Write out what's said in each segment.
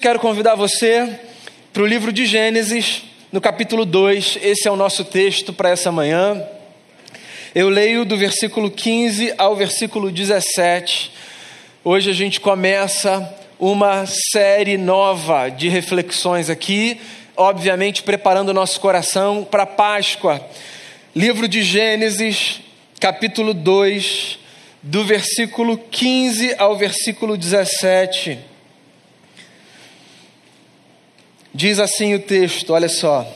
Quero convidar você para o livro de Gênesis, no capítulo 2. Esse é o nosso texto para essa manhã. Eu leio do versículo 15 ao versículo 17. Hoje a gente começa uma série nova de reflexões aqui, obviamente preparando o nosso coração para Páscoa. Livro de Gênesis, capítulo 2, do versículo 15 ao versículo 17. Diz assim o texto, olha só.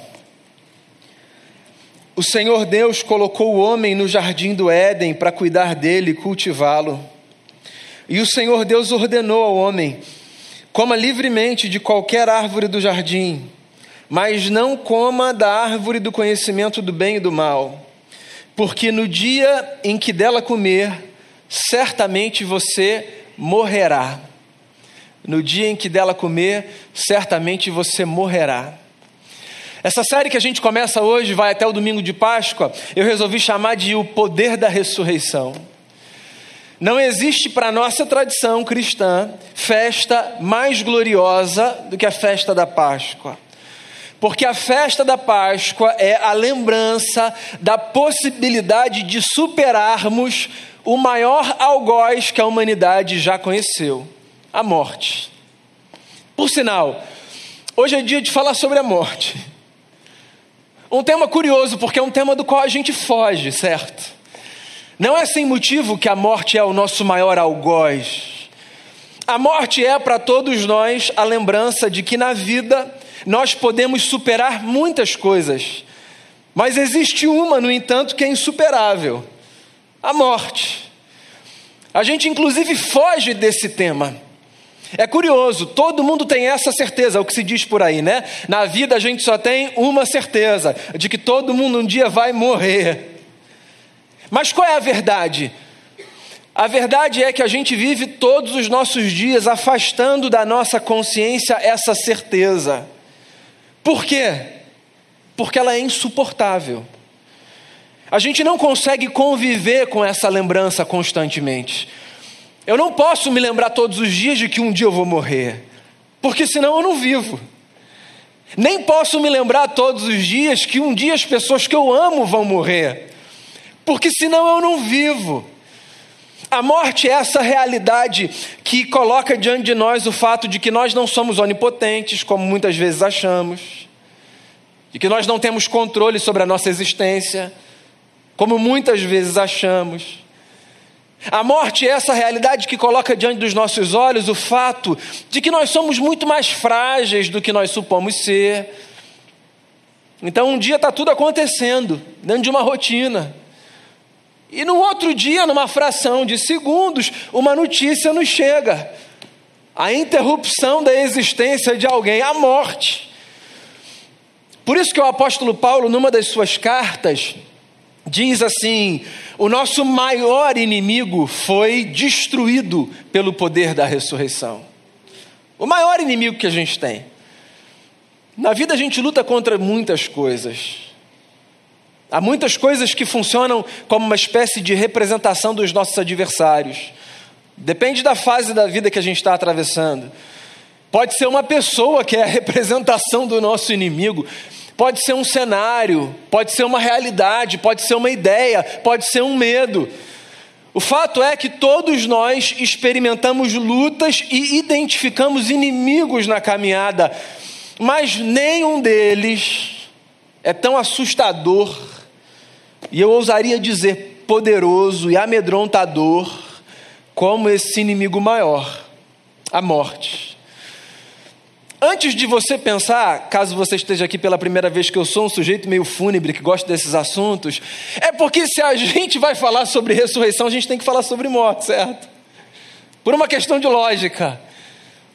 O Senhor Deus colocou o homem no jardim do Éden para cuidar dele e cultivá-lo. E o Senhor Deus ordenou ao homem: coma livremente de qualquer árvore do jardim, mas não coma da árvore do conhecimento do bem e do mal, porque no dia em que dela comer, certamente você morrerá. No dia em que dela comer, certamente você morrerá. Essa série que a gente começa hoje, vai até o domingo de Páscoa, eu resolvi chamar de O Poder da Ressurreição. Não existe para a nossa tradição cristã festa mais gloriosa do que a festa da Páscoa. Porque a festa da Páscoa é a lembrança da possibilidade de superarmos o maior algoz que a humanidade já conheceu a morte. Por sinal, hoje é dia de falar sobre a morte. Um tema curioso, porque é um tema do qual a gente foge, certo? Não é sem motivo que a morte é o nosso maior algoz. A morte é para todos nós a lembrança de que na vida nós podemos superar muitas coisas, mas existe uma, no entanto, que é insuperável: a morte. A gente, inclusive, foge desse tema. É curioso, todo mundo tem essa certeza, é o que se diz por aí, né? Na vida a gente só tem uma certeza, de que todo mundo um dia vai morrer. Mas qual é a verdade? A verdade é que a gente vive todos os nossos dias afastando da nossa consciência essa certeza. Por quê? Porque ela é insuportável. A gente não consegue conviver com essa lembrança constantemente. Eu não posso me lembrar todos os dias de que um dia eu vou morrer, porque senão eu não vivo. Nem posso me lembrar todos os dias que um dia as pessoas que eu amo vão morrer, porque senão eu não vivo. A morte é essa realidade que coloca diante de nós o fato de que nós não somos onipotentes, como muitas vezes achamos, de que nós não temos controle sobre a nossa existência, como muitas vezes achamos a morte é essa realidade que coloca diante dos nossos olhos o fato de que nós somos muito mais frágeis do que nós supomos ser. Então, um dia está tudo acontecendo, dentro de uma rotina. E no outro dia, numa fração de segundos, uma notícia nos chega: a interrupção da existência de alguém, a morte. Por isso que o apóstolo Paulo, numa das suas cartas, diz assim: o nosso maior inimigo foi destruído pelo poder da ressurreição. O maior inimigo que a gente tem. Na vida a gente luta contra muitas coisas. Há muitas coisas que funcionam como uma espécie de representação dos nossos adversários. Depende da fase da vida que a gente está atravessando. Pode ser uma pessoa que é a representação do nosso inimigo. Pode ser um cenário, pode ser uma realidade, pode ser uma ideia, pode ser um medo. O fato é que todos nós experimentamos lutas e identificamos inimigos na caminhada, mas nenhum deles é tão assustador, e eu ousaria dizer poderoso e amedrontador, como esse inimigo maior, a morte. Antes de você pensar, caso você esteja aqui pela primeira vez, que eu sou um sujeito meio fúnebre que gosta desses assuntos, é porque se a gente vai falar sobre ressurreição, a gente tem que falar sobre morte, certo? Por uma questão de lógica.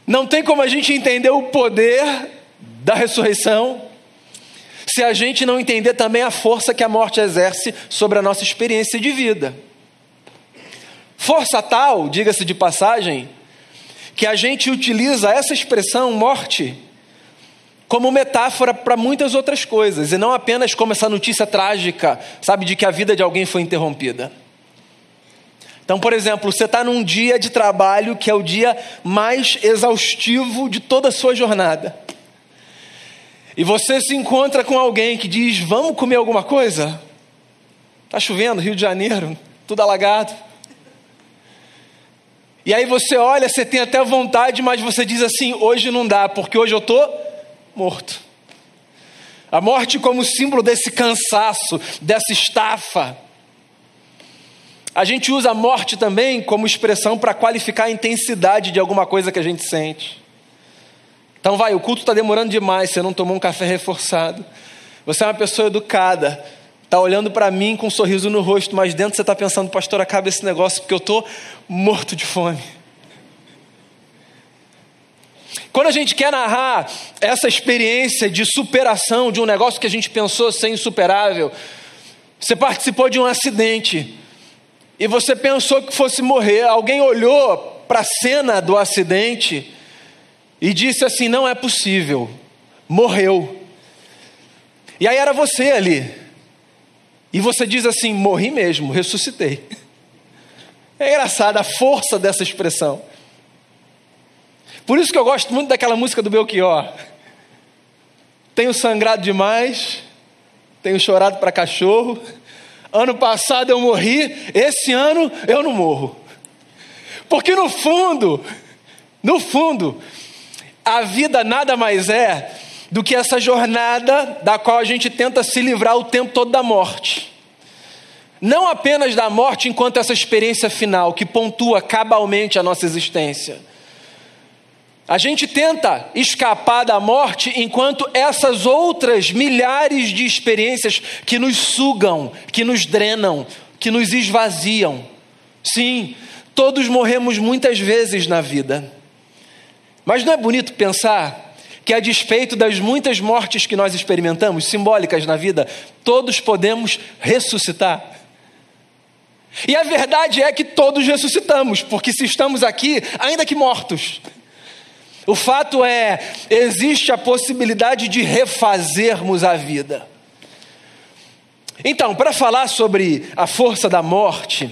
Não tem como a gente entender o poder da ressurreição se a gente não entender também a força que a morte exerce sobre a nossa experiência de vida. Força tal, diga-se de passagem, que a gente utiliza essa expressão morte como metáfora para muitas outras coisas, e não apenas como essa notícia trágica, sabe, de que a vida de alguém foi interrompida. Então, por exemplo, você está num dia de trabalho que é o dia mais exaustivo de toda a sua jornada. E você se encontra com alguém que diz: Vamos comer alguma coisa? Está chovendo, Rio de Janeiro, tudo alagado. E aí você olha, você tem até vontade, mas você diz assim: Hoje não dá, porque hoje eu estou morto. A morte como símbolo desse cansaço, dessa estafa. A gente usa a morte também como expressão para qualificar a intensidade de alguma coisa que a gente sente. Então, vai, o culto está demorando demais, você não tomou um café reforçado. Você é uma pessoa educada, está olhando para mim com um sorriso no rosto, mas dentro você está pensando, pastor, acaba esse negócio porque eu estou morto de fome. Quando a gente quer narrar essa experiência de superação de um negócio que a gente pensou ser insuperável, você participou de um acidente e você pensou que fosse morrer, alguém olhou para a cena do acidente e disse assim: não é possível, morreu. E aí era você ali, e você diz assim: morri mesmo, ressuscitei. É engraçado a força dessa expressão. Por isso que eu gosto muito daquela música do Belchior. Tenho sangrado demais, tenho chorado para cachorro, Ano passado eu morri, esse ano eu não morro. Porque no fundo, no fundo, a vida nada mais é do que essa jornada da qual a gente tenta se livrar o tempo todo da morte. Não apenas da morte enquanto essa experiência final que pontua cabalmente a nossa existência a gente tenta escapar da morte enquanto essas outras milhares de experiências que nos sugam, que nos drenam, que nos esvaziam. Sim, todos morremos muitas vezes na vida. Mas não é bonito pensar que, a despeito das muitas mortes que nós experimentamos, simbólicas na vida, todos podemos ressuscitar? E a verdade é que todos ressuscitamos, porque se estamos aqui, ainda que mortos, o fato é, existe a possibilidade de refazermos a vida. Então, para falar sobre a força da morte,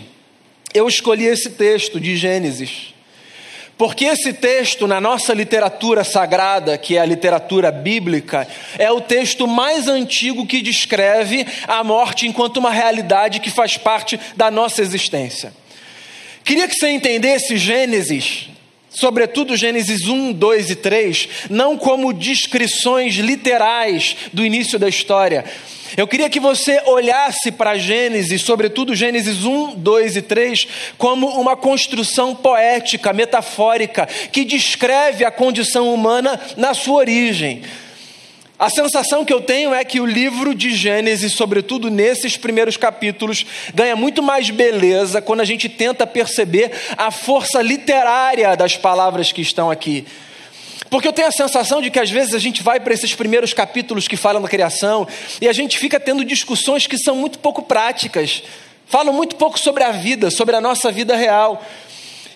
eu escolhi esse texto de Gênesis. Porque esse texto, na nossa literatura sagrada, que é a literatura bíblica, é o texto mais antigo que descreve a morte enquanto uma realidade que faz parte da nossa existência. Queria que você entendesse Gênesis sobretudo Gênesis 1, 2 e 3, não como descrições literais do início da história. Eu queria que você olhasse para Gênesis, sobretudo Gênesis 1, 2 e 3, como uma construção poética, metafórica, que descreve a condição humana na sua origem. A sensação que eu tenho é que o livro de Gênesis, sobretudo nesses primeiros capítulos, ganha muito mais beleza quando a gente tenta perceber a força literária das palavras que estão aqui. Porque eu tenho a sensação de que às vezes a gente vai para esses primeiros capítulos que falam da criação e a gente fica tendo discussões que são muito pouco práticas, falam muito pouco sobre a vida, sobre a nossa vida real.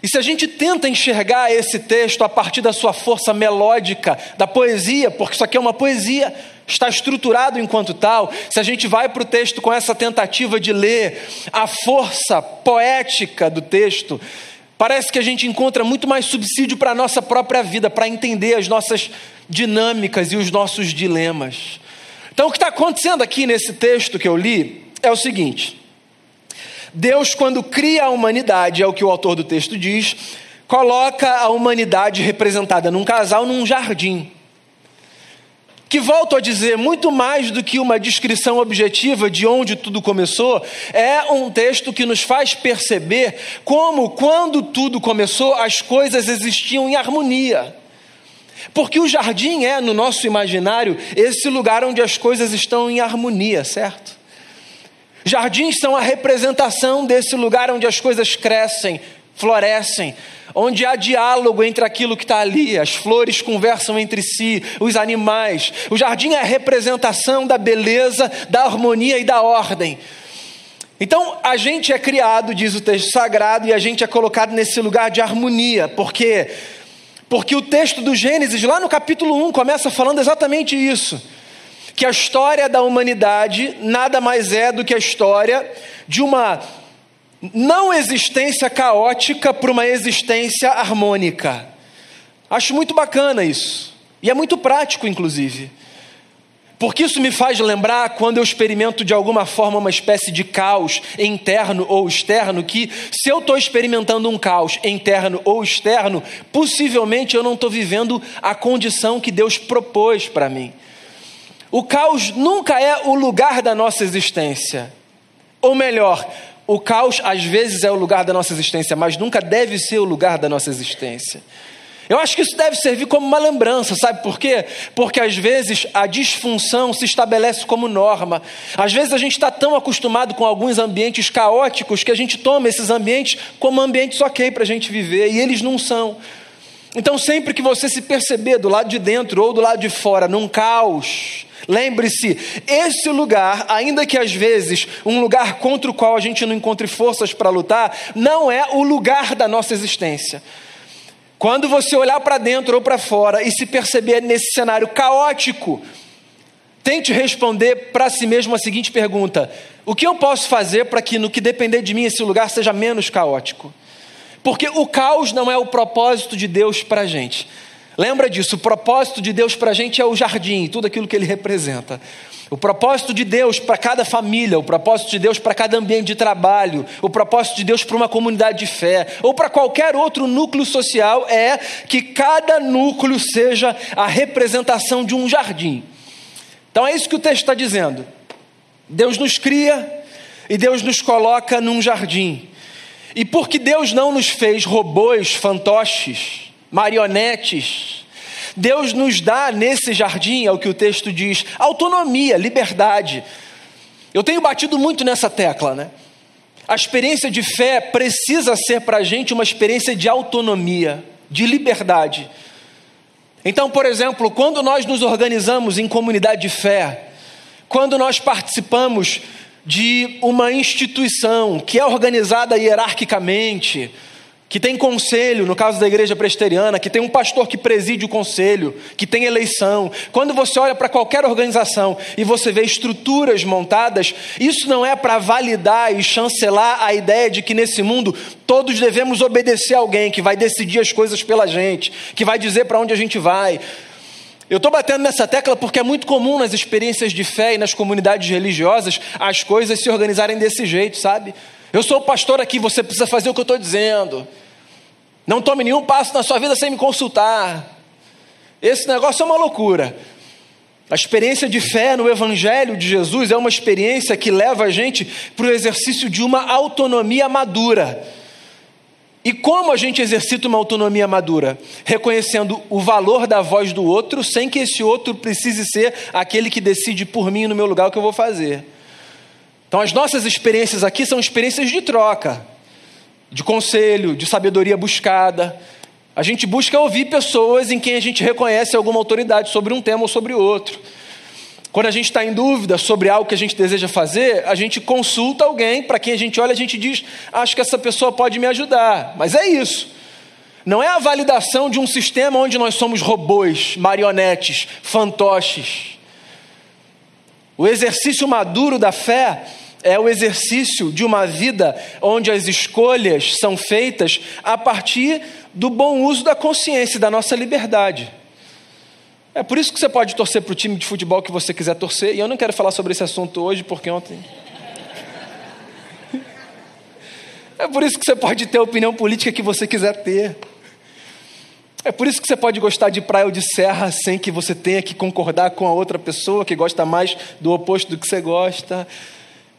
E se a gente tenta enxergar esse texto a partir da sua força melódica, da poesia, porque isso aqui é uma poesia, está estruturado enquanto tal, se a gente vai para o texto com essa tentativa de ler a força poética do texto, parece que a gente encontra muito mais subsídio para a nossa própria vida, para entender as nossas dinâmicas e os nossos dilemas. Então, o que está acontecendo aqui nesse texto que eu li é o seguinte. Deus, quando cria a humanidade, é o que o autor do texto diz, coloca a humanidade representada num casal num jardim. Que volto a dizer, muito mais do que uma descrição objetiva de onde tudo começou, é um texto que nos faz perceber como, quando tudo começou, as coisas existiam em harmonia. Porque o jardim é, no nosso imaginário, esse lugar onde as coisas estão em harmonia, certo? Jardins são a representação desse lugar onde as coisas crescem, florescem, onde há diálogo entre aquilo que está ali, as flores conversam entre si, os animais. O jardim é a representação da beleza, da harmonia e da ordem. Então, a gente é criado, diz o texto sagrado, e a gente é colocado nesse lugar de harmonia, porque porque o texto do Gênesis, lá no capítulo 1, começa falando exatamente isso que a história da humanidade nada mais é do que a história de uma não existência caótica para uma existência harmônica. Acho muito bacana isso. E é muito prático, inclusive. Porque isso me faz lembrar quando eu experimento de alguma forma uma espécie de caos interno ou externo, que se eu estou experimentando um caos interno ou externo, possivelmente eu não estou vivendo a condição que Deus propôs para mim. O caos nunca é o lugar da nossa existência. Ou melhor, o caos às vezes é o lugar da nossa existência, mas nunca deve ser o lugar da nossa existência. Eu acho que isso deve servir como uma lembrança, sabe por quê? Porque às vezes a disfunção se estabelece como norma. Às vezes a gente está tão acostumado com alguns ambientes caóticos que a gente toma esses ambientes como ambientes ok para a gente viver, e eles não são. Então, sempre que você se perceber do lado de dentro ou do lado de fora num caos, lembre-se: esse lugar, ainda que às vezes um lugar contra o qual a gente não encontre forças para lutar, não é o lugar da nossa existência. Quando você olhar para dentro ou para fora e se perceber nesse cenário caótico, tente responder para si mesmo a seguinte pergunta: O que eu posso fazer para que, no que depender de mim, esse lugar seja menos caótico? Porque o caos não é o propósito de Deus para a gente. Lembra disso, o propósito de Deus para a gente é o jardim, tudo aquilo que ele representa. O propósito de Deus para cada família, o propósito de Deus para cada ambiente de trabalho, o propósito de Deus para uma comunidade de fé, ou para qualquer outro núcleo social, é que cada núcleo seja a representação de um jardim. Então é isso que o texto está dizendo. Deus nos cria e Deus nos coloca num jardim. E porque Deus não nos fez robôs, fantoches, marionetes, Deus nos dá nesse jardim, é o que o texto diz, autonomia, liberdade. Eu tenho batido muito nessa tecla, né? A experiência de fé precisa ser para a gente uma experiência de autonomia, de liberdade. Então, por exemplo, quando nós nos organizamos em comunidade de fé, quando nós participamos de uma instituição que é organizada hierarquicamente, que tem conselho, no caso da igreja presbiteriana, que tem um pastor que preside o conselho, que tem eleição. Quando você olha para qualquer organização e você vê estruturas montadas, isso não é para validar e chancelar a ideia de que nesse mundo todos devemos obedecer a alguém que vai decidir as coisas pela gente, que vai dizer para onde a gente vai. Eu estou batendo nessa tecla porque é muito comum nas experiências de fé e nas comunidades religiosas as coisas se organizarem desse jeito, sabe? Eu sou o pastor aqui, você precisa fazer o que eu estou dizendo. Não tome nenhum passo na sua vida sem me consultar. Esse negócio é uma loucura. A experiência de fé no Evangelho de Jesus é uma experiência que leva a gente para o exercício de uma autonomia madura. E como a gente exercita uma autonomia madura? Reconhecendo o valor da voz do outro, sem que esse outro precise ser aquele que decide por mim no meu lugar o que eu vou fazer. Então, as nossas experiências aqui são experiências de troca, de conselho, de sabedoria buscada. A gente busca ouvir pessoas em quem a gente reconhece alguma autoridade sobre um tema ou sobre outro. Quando a gente está em dúvida sobre algo que a gente deseja fazer, a gente consulta alguém para quem a gente olha, a gente diz: Acho que essa pessoa pode me ajudar. Mas é isso. Não é a validação de um sistema onde nós somos robôs, marionetes, fantoches. O exercício maduro da fé é o exercício de uma vida onde as escolhas são feitas a partir do bom uso da consciência da nossa liberdade. É por isso que você pode torcer para o time de futebol que você quiser torcer, e eu não quero falar sobre esse assunto hoje, porque ontem. É por isso que você pode ter a opinião política que você quiser ter. É por isso que você pode gostar de praia ou de serra sem que você tenha que concordar com a outra pessoa que gosta mais do oposto do que você gosta.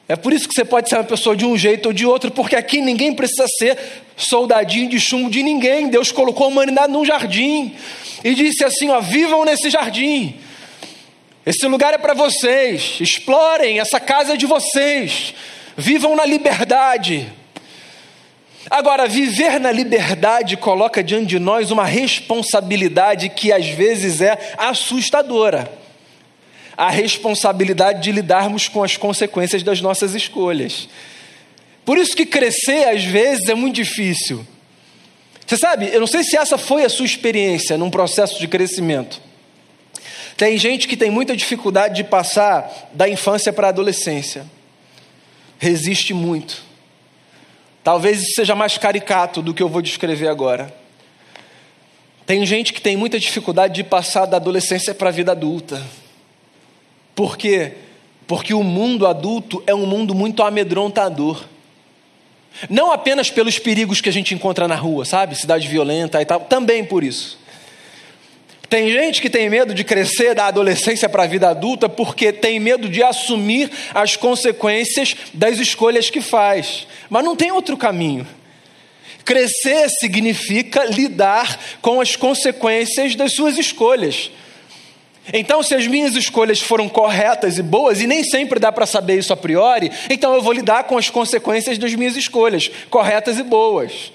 É por isso que você pode ser uma pessoa de um jeito ou de outro, porque aqui ninguém precisa ser soldadinho de chumbo de ninguém. Deus colocou a humanidade num jardim e disse assim: ó, vivam nesse jardim. Esse lugar é para vocês. Explorem, essa casa é de vocês. Vivam na liberdade. Agora, viver na liberdade coloca diante de nós uma responsabilidade que às vezes é assustadora. A responsabilidade de lidarmos com as consequências das nossas escolhas. Por isso que crescer às vezes é muito difícil. Você sabe, eu não sei se essa foi a sua experiência num processo de crescimento. Tem gente que tem muita dificuldade de passar da infância para a adolescência. Resiste muito Talvez isso seja mais caricato do que eu vou descrever agora. Tem gente que tem muita dificuldade de passar da adolescência para a vida adulta. Por quê? Porque o mundo adulto é um mundo muito amedrontador. Não apenas pelos perigos que a gente encontra na rua, sabe? Cidade violenta e tal, também por isso. Tem gente que tem medo de crescer da adolescência para a vida adulta porque tem medo de assumir as consequências das escolhas que faz. Mas não tem outro caminho. Crescer significa lidar com as consequências das suas escolhas. Então, se as minhas escolhas foram corretas e boas, e nem sempre dá para saber isso a priori, então eu vou lidar com as consequências das minhas escolhas, corretas e boas.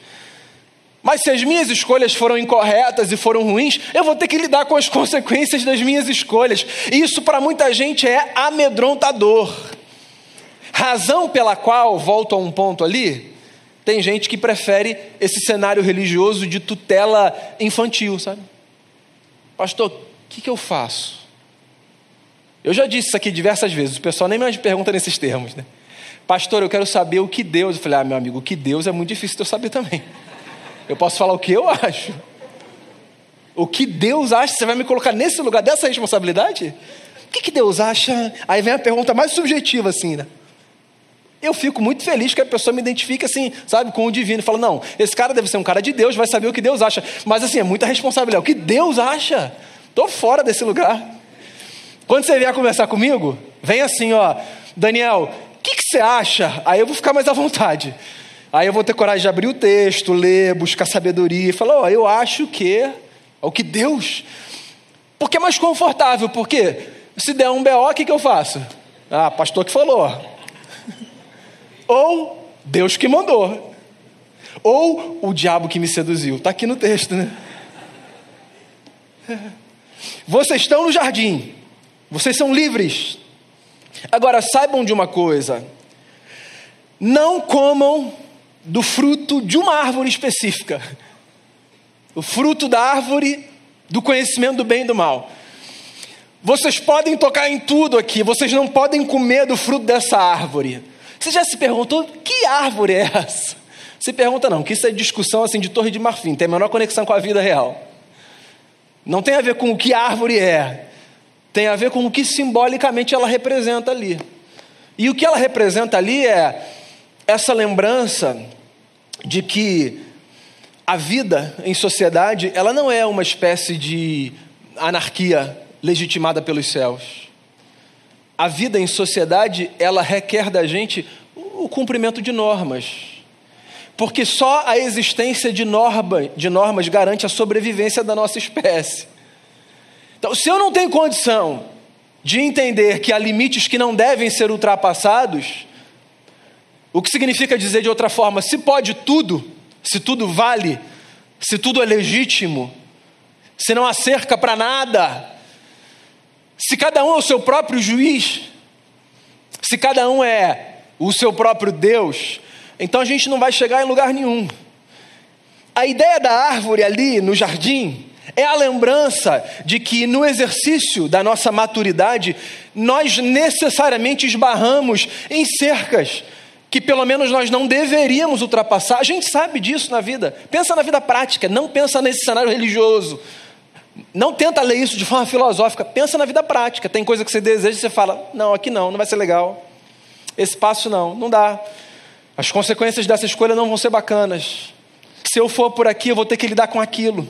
Mas se as minhas escolhas foram incorretas e foram ruins, eu vou ter que lidar com as consequências das minhas escolhas. E isso para muita gente é amedrontador. Razão pela qual, volto a um ponto ali, tem gente que prefere esse cenário religioso de tutela infantil, sabe? Pastor, o que, que eu faço? Eu já disse isso aqui diversas vezes, o pessoal nem mais pergunta nesses termos, né? Pastor, eu quero saber o que Deus. Eu falei, ah, meu amigo, o que Deus é muito difícil de eu saber também. Eu posso falar o que eu acho. O que Deus acha, você vai me colocar nesse lugar dessa responsabilidade? O que, que Deus acha? Aí vem a pergunta mais subjetiva, assim, né? Eu fico muito feliz que a pessoa me identifique assim, sabe, com o divino. Fala, não, esse cara deve ser um cara de Deus, vai saber o que Deus acha. Mas assim, é muita responsabilidade. O que Deus acha? Estou fora desse lugar. Quando você vier conversar comigo, vem assim, ó, Daniel, o que, que você acha? Aí eu vou ficar mais à vontade. Aí eu vou ter coragem de abrir o texto, ler, buscar sabedoria e falar: Ó, eu acho que é o que Deus. Porque é mais confortável, porque se der um BO, o que, que eu faço? Ah, pastor que falou. Ou Deus que mandou. Ou o diabo que me seduziu. Está aqui no texto, né? Vocês estão no jardim. Vocês são livres. Agora saibam de uma coisa: não comam do fruto de uma árvore específica. O fruto da árvore do conhecimento do bem e do mal. Vocês podem tocar em tudo aqui, vocês não podem comer do fruto dessa árvore. Você já se perguntou que árvore é essa? Se pergunta não, que isso é discussão assim de torre de marfim, tem a menor conexão com a vida real. Não tem a ver com o que árvore é, tem a ver com o que simbolicamente ela representa ali. E o que ela representa ali é essa lembrança de que a vida em sociedade, ela não é uma espécie de anarquia legitimada pelos céus. A vida em sociedade, ela requer da gente o cumprimento de normas. Porque só a existência de, norma, de normas garante a sobrevivência da nossa espécie. Então, se eu não tenho condição de entender que há limites que não devem ser ultrapassados, o que significa dizer de outra forma, se pode tudo, se tudo vale, se tudo é legítimo, se não há cerca para nada, se cada um é o seu próprio juiz, se cada um é o seu próprio Deus, então a gente não vai chegar em lugar nenhum. A ideia da árvore ali no jardim é a lembrança de que no exercício da nossa maturidade, nós necessariamente esbarramos em cercas que pelo menos nós não deveríamos ultrapassar. A gente sabe disso na vida. Pensa na vida prática, não pensa nesse cenário religioso. Não tenta ler isso de forma filosófica, pensa na vida prática. Tem coisa que você deseja e você fala: não, aqui não, não vai ser legal. Esse passo não, não dá. As consequências dessa escolha não vão ser bacanas. Se eu for por aqui, eu vou ter que lidar com aquilo.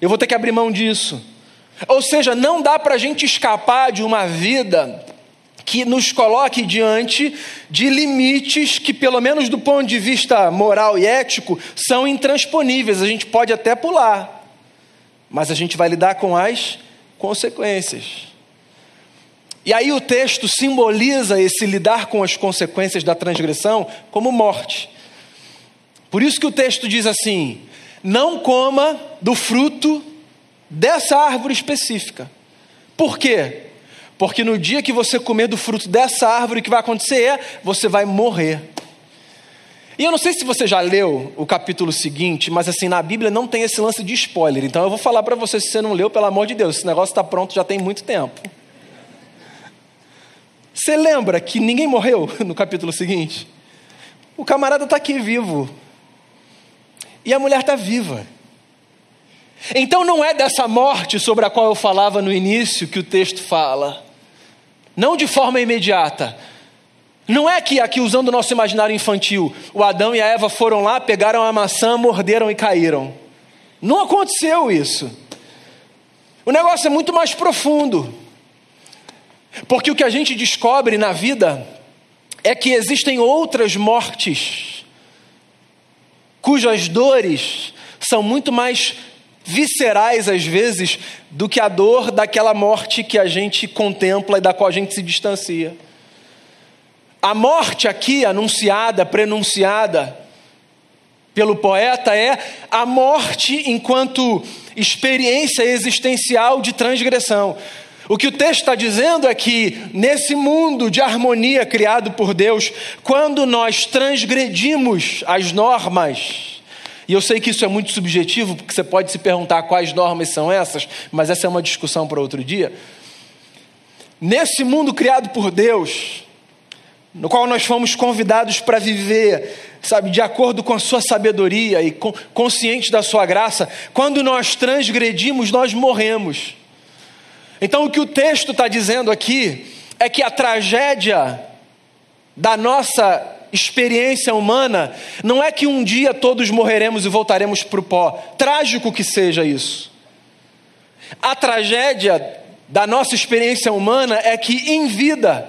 Eu vou ter que abrir mão disso. Ou seja, não dá para a gente escapar de uma vida que nos coloque diante de limites que, pelo menos do ponto de vista moral e ético, são intransponíveis. A gente pode até pular, mas a gente vai lidar com as consequências. E aí o texto simboliza esse lidar com as consequências da transgressão como morte. Por isso que o texto diz assim: não coma do fruto dessa árvore específica. Por quê? Porque no dia que você comer do fruto dessa árvore, o que vai acontecer é você vai morrer. E eu não sei se você já leu o capítulo seguinte, mas assim, na Bíblia não tem esse lance de spoiler. Então eu vou falar para você, se você não leu, pelo amor de Deus, esse negócio está pronto já tem muito tempo. Você lembra que ninguém morreu no capítulo seguinte? O camarada está aqui vivo. E a mulher está viva. Então não é dessa morte sobre a qual eu falava no início que o texto fala. Não de forma imediata. Não é que aqui, usando o nosso imaginário infantil, o Adão e a Eva foram lá, pegaram a maçã, morderam e caíram. Não aconteceu isso. O negócio é muito mais profundo. Porque o que a gente descobre na vida é que existem outras mortes, cujas dores são muito mais viscerais às vezes do que a dor daquela morte que a gente contempla e da qual a gente se distancia. A morte aqui anunciada, prenunciada pelo poeta é a morte enquanto experiência existencial de transgressão. O que o texto está dizendo é que, nesse mundo de harmonia criado por Deus, quando nós transgredimos as normas, e eu sei que isso é muito subjetivo, porque você pode se perguntar quais normas são essas, mas essa é uma discussão para outro dia. Nesse mundo criado por Deus, no qual nós fomos convidados para viver, sabe, de acordo com a sua sabedoria e consciente da sua graça, quando nós transgredimos, nós morremos. Então, o que o texto está dizendo aqui é que a tragédia da nossa experiência humana não é que um dia todos morreremos e voltaremos para o pó, trágico que seja isso. A tragédia da nossa experiência humana é que, em vida,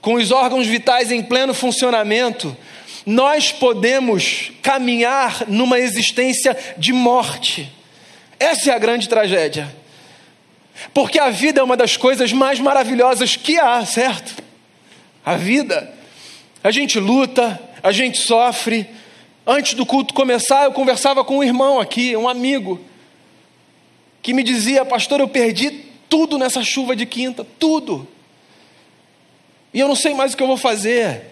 com os órgãos vitais em pleno funcionamento, nós podemos caminhar numa existência de morte. Essa é a grande tragédia. Porque a vida é uma das coisas mais maravilhosas que há, certo? A vida a gente luta, a gente sofre. Antes do culto começar, eu conversava com um irmão aqui, um amigo, que me dizia: Pastor, eu perdi tudo nessa chuva de quinta, tudo. E eu não sei mais o que eu vou fazer.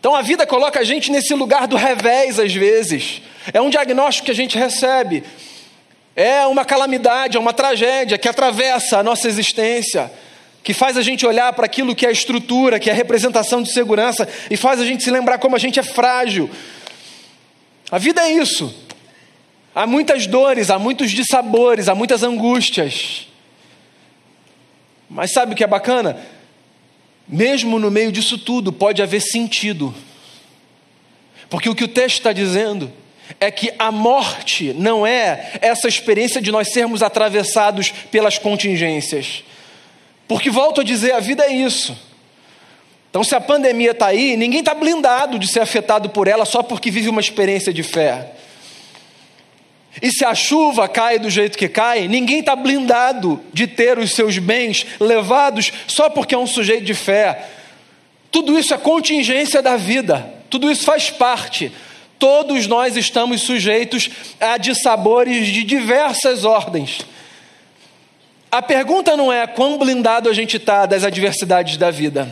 Então a vida coloca a gente nesse lugar do revés às vezes. É um diagnóstico que a gente recebe. É uma calamidade, é uma tragédia que atravessa a nossa existência que faz a gente olhar para aquilo que é a estrutura, que é a representação de segurança, e faz a gente se lembrar como a gente é frágil. A vida é isso. Há muitas dores, há muitos dissabores, há muitas angústias. Mas sabe o que é bacana? Mesmo no meio disso tudo, pode haver sentido. Porque o que o texto está dizendo é que a morte não é essa experiência de nós sermos atravessados pelas contingências. Porque, volto a dizer, a vida é isso. Então, se a pandemia está aí, ninguém está blindado de ser afetado por ela só porque vive uma experiência de fé. E se a chuva cai do jeito que cai, ninguém está blindado de ter os seus bens levados só porque é um sujeito de fé. Tudo isso é contingência da vida, tudo isso faz parte. Todos nós estamos sujeitos a dissabores de diversas ordens. A pergunta não é quão blindado a gente está das adversidades da vida.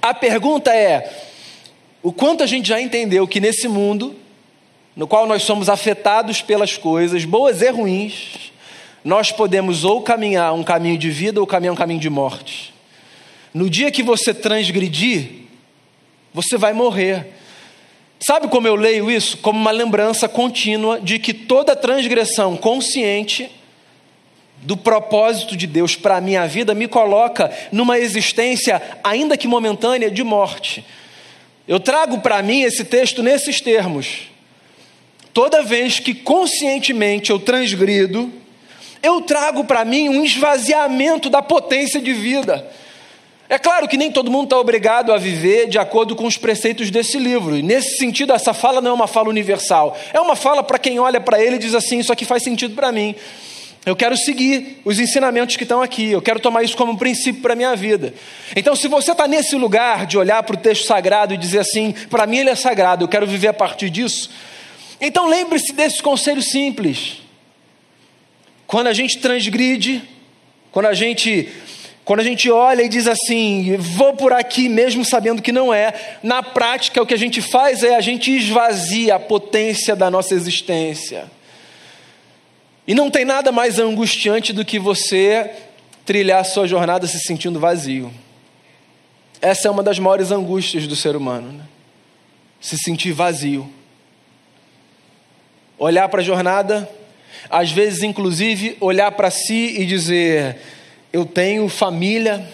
A pergunta é o quanto a gente já entendeu que nesse mundo, no qual nós somos afetados pelas coisas, boas e ruins, nós podemos ou caminhar um caminho de vida ou caminhar um caminho de morte. No dia que você transgredir, você vai morrer. Sabe como eu leio isso? Como uma lembrança contínua de que toda transgressão consciente do propósito de Deus para a minha vida me coloca numa existência, ainda que momentânea, de morte. Eu trago para mim esse texto nesses termos. Toda vez que conscientemente eu transgrido, eu trago para mim um esvaziamento da potência de vida. É claro que nem todo mundo está obrigado a viver de acordo com os preceitos desse livro, e nesse sentido, essa fala não é uma fala universal, é uma fala para quem olha para ele e diz assim: Isso aqui faz sentido para mim. Eu quero seguir os ensinamentos que estão aqui, eu quero tomar isso como um princípio para a minha vida. Então, se você está nesse lugar de olhar para o texto sagrado e dizer assim, para mim ele é sagrado, eu quero viver a partir disso, então lembre-se desse conselho simples. Quando a gente transgride, quando a gente quando a gente olha e diz assim, vou por aqui mesmo sabendo que não é, na prática o que a gente faz é a gente esvazia a potência da nossa existência. E não tem nada mais angustiante do que você trilhar sua jornada se sentindo vazio. Essa é uma das maiores angústias do ser humano. Né? se sentir vazio. Olhar para a jornada, às vezes, inclusive, olhar para si e dizer: Eu tenho família,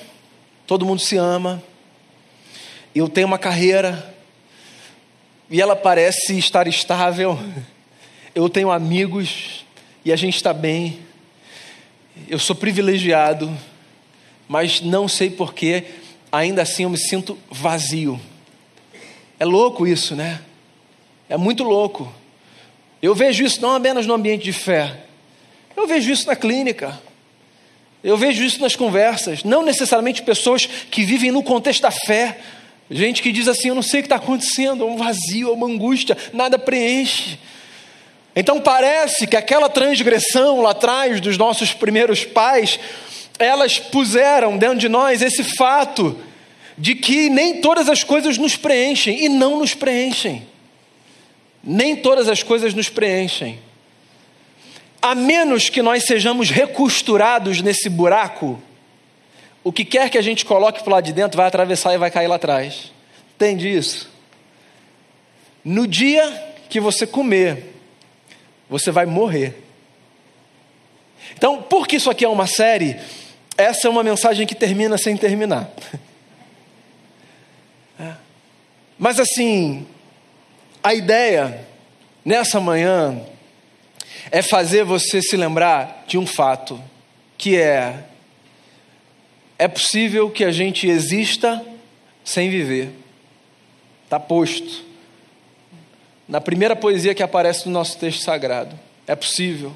todo mundo se ama, eu tenho uma carreira, e ela parece estar estável, eu tenho amigos, e a gente está bem, eu sou privilegiado, mas não sei porquê, ainda assim eu me sinto vazio. É louco isso, né? É muito louco. Eu vejo isso não apenas no ambiente de fé, eu vejo isso na clínica, eu vejo isso nas conversas, não necessariamente pessoas que vivem no contexto da fé, gente que diz assim: Eu não sei o que está acontecendo, é um vazio, é uma angústia, nada preenche. Então parece que aquela transgressão lá atrás dos nossos primeiros pais, elas puseram dentro de nós esse fato de que nem todas as coisas nos preenchem e não nos preenchem. Nem todas as coisas nos preenchem. A menos que nós sejamos recosturados nesse buraco, o que quer que a gente coloque para lá de dentro vai atravessar e vai cair lá atrás. Entende isso? No dia que você comer, você vai morrer. Então, porque isso aqui é uma série, essa é uma mensagem que termina sem terminar. É. Mas assim, a ideia nessa manhã é fazer você se lembrar de um fato, que é é possível que a gente exista sem viver. Está posto. Na primeira poesia que aparece no nosso texto sagrado. É possível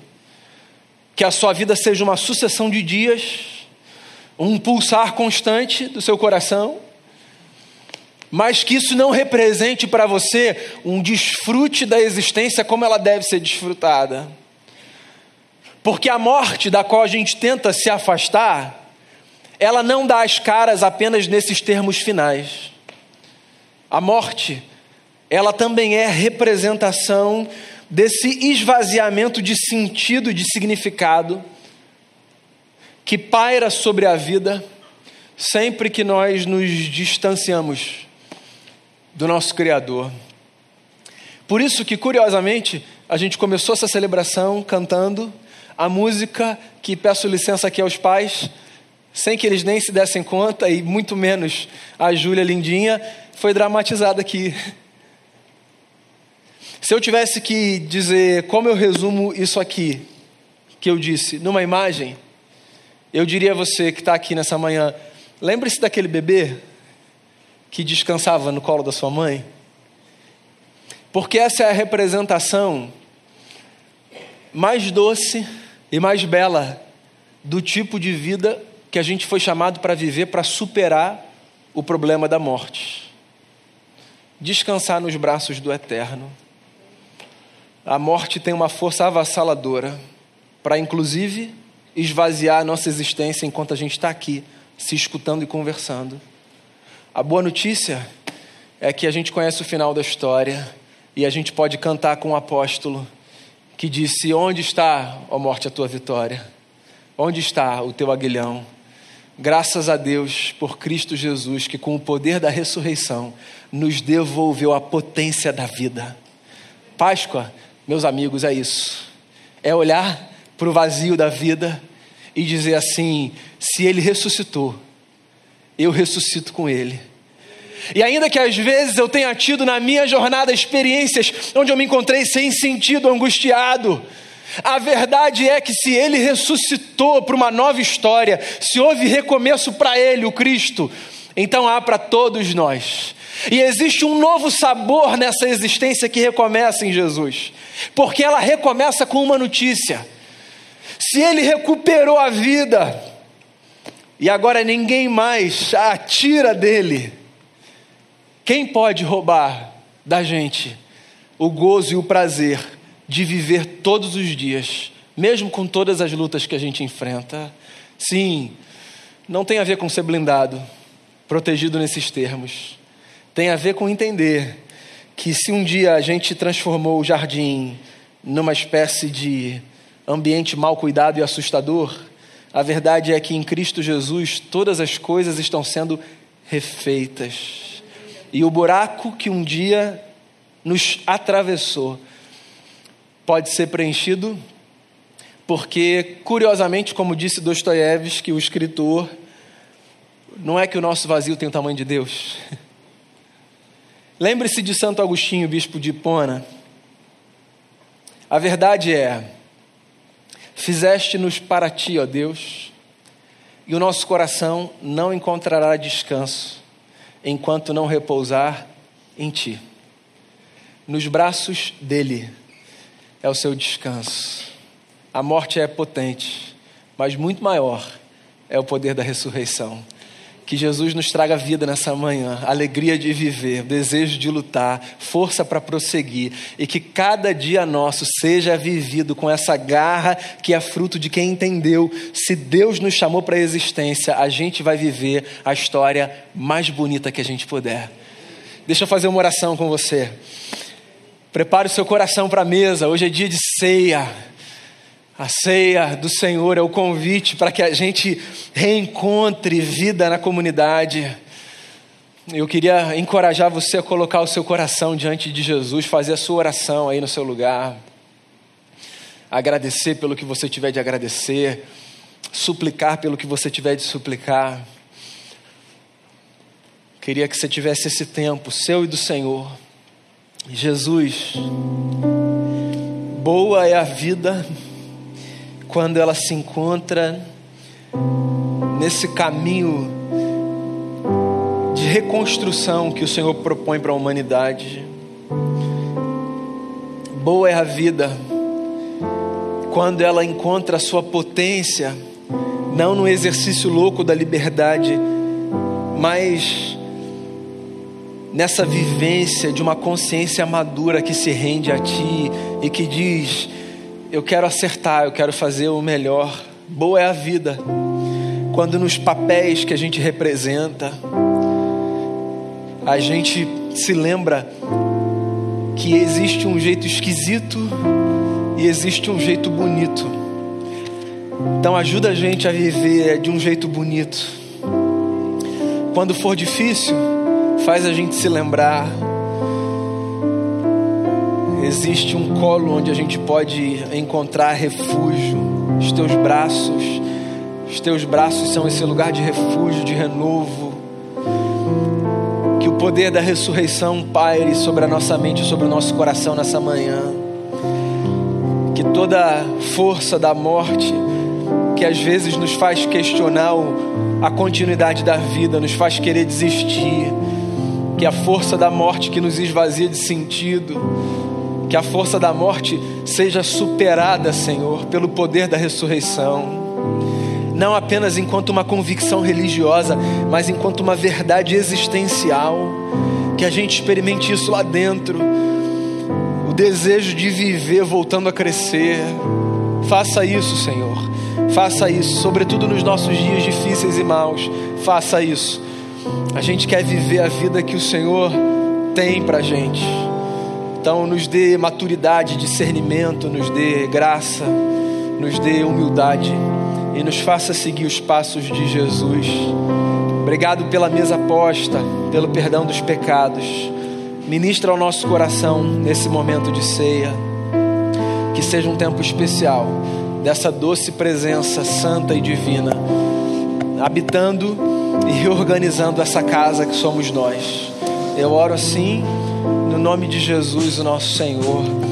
que a sua vida seja uma sucessão de dias, um pulsar constante do seu coração, mas que isso não represente para você um desfrute da existência como ela deve ser desfrutada. Porque a morte da qual a gente tenta se afastar, ela não dá as caras apenas nesses termos finais. A morte, ela também é representação desse esvaziamento de sentido, de significado, que paira sobre a vida sempre que nós nos distanciamos do nosso Criador. Por isso que, curiosamente, a gente começou essa celebração cantando a música que peço licença aqui aos pais, sem que eles nem se dessem conta, e muito menos a Júlia Lindinha, foi dramatizada aqui. Se eu tivesse que dizer como eu resumo isso aqui, que eu disse, numa imagem, eu diria a você que está aqui nessa manhã: lembre-se daquele bebê que descansava no colo da sua mãe? Porque essa é a representação mais doce e mais bela do tipo de vida que a gente foi chamado para viver para superar o problema da morte. Descansar nos braços do Eterno. A morte tem uma força avassaladora para, inclusive, esvaziar a nossa existência enquanto a gente está aqui, se escutando e conversando. A boa notícia é que a gente conhece o final da história e a gente pode cantar com o apóstolo que disse: Onde está, ó morte, a tua vitória? Onde está o teu aguilhão? Graças a Deus por Cristo Jesus, que com o poder da ressurreição nos devolveu a potência da vida. Páscoa, meus amigos, é isso. É olhar para o vazio da vida e dizer assim: se Ele ressuscitou, eu ressuscito com Ele. E ainda que às vezes eu tenha tido na minha jornada experiências onde eu me encontrei sem sentido, angustiado, a verdade é que se ele ressuscitou para uma nova história, se houve recomeço para ele, o Cristo, então há para todos nós. E existe um novo sabor nessa existência que recomeça em Jesus, porque ela recomeça com uma notícia. Se ele recuperou a vida, e agora ninguém mais a tira dele. Quem pode roubar da gente o gozo e o prazer de viver todos os dias, mesmo com todas as lutas que a gente enfrenta? Sim, não tem a ver com ser blindado, protegido nesses termos. Tem a ver com entender que se um dia a gente transformou o jardim numa espécie de ambiente mal cuidado e assustador, a verdade é que em Cristo Jesus todas as coisas estão sendo refeitas. E o buraco que um dia nos atravessou, pode ser preenchido porque, curiosamente, como disse Dostoiévski, o escritor, não é que o nosso vazio tem o tamanho de Deus. Lembre-se de Santo Agostinho, bispo de Hipona. A verdade é: fizeste-nos para ti, ó Deus, e o nosso coração não encontrará descanso enquanto não repousar em ti. Nos braços dele é o seu descanso. A morte é potente, mas muito maior é o poder da ressurreição. Que Jesus nos traga vida nessa manhã, alegria de viver, desejo de lutar, força para prosseguir e que cada dia nosso seja vivido com essa garra que é fruto de quem entendeu. Se Deus nos chamou para a existência, a gente vai viver a história mais bonita que a gente puder. Deixa eu fazer uma oração com você. Prepare o seu coração para a mesa, hoje é dia de ceia. A ceia do Senhor é o convite para que a gente reencontre vida na comunidade. Eu queria encorajar você a colocar o seu coração diante de Jesus, fazer a sua oração aí no seu lugar. Agradecer pelo que você tiver de agradecer, suplicar pelo que você tiver de suplicar. Queria que você tivesse esse tempo, seu e do Senhor. Jesus, boa é a vida quando ela se encontra nesse caminho de reconstrução que o Senhor propõe para a humanidade. Boa é a vida quando ela encontra a sua potência, não no exercício louco da liberdade, mas nessa vivência de uma consciência madura que se rende a Ti e que diz: eu quero acertar, eu quero fazer o melhor. Boa é a vida quando nos papéis que a gente representa, a gente se lembra que existe um jeito esquisito e existe um jeito bonito. Então ajuda a gente a viver de um jeito bonito. Quando for difícil, faz a gente se lembrar existe um colo onde a gente pode encontrar refúgio. Os teus braços, os teus braços são esse lugar de refúgio, de renovo. Que o poder da ressurreição paire sobre a nossa mente, sobre o nosso coração nessa manhã. Que toda força da morte, que às vezes nos faz questionar a continuidade da vida, nos faz querer desistir, que a força da morte que nos esvazia de sentido, que a força da morte seja superada, Senhor, pelo poder da ressurreição. Não apenas enquanto uma convicção religiosa, mas enquanto uma verdade existencial. Que a gente experimente isso lá dentro. O desejo de viver voltando a crescer. Faça isso, Senhor. Faça isso, sobretudo nos nossos dias difíceis e maus. Faça isso. A gente quer viver a vida que o Senhor tem para gente. Então, nos dê maturidade, discernimento, nos dê graça, nos dê humildade e nos faça seguir os passos de Jesus. Obrigado pela mesa posta, pelo perdão dos pecados. Ministra ao nosso coração nesse momento de ceia. Que seja um tempo especial dessa doce presença santa e divina, habitando e reorganizando essa casa que somos nós. Eu oro assim nome de Jesus, o nosso Senhor.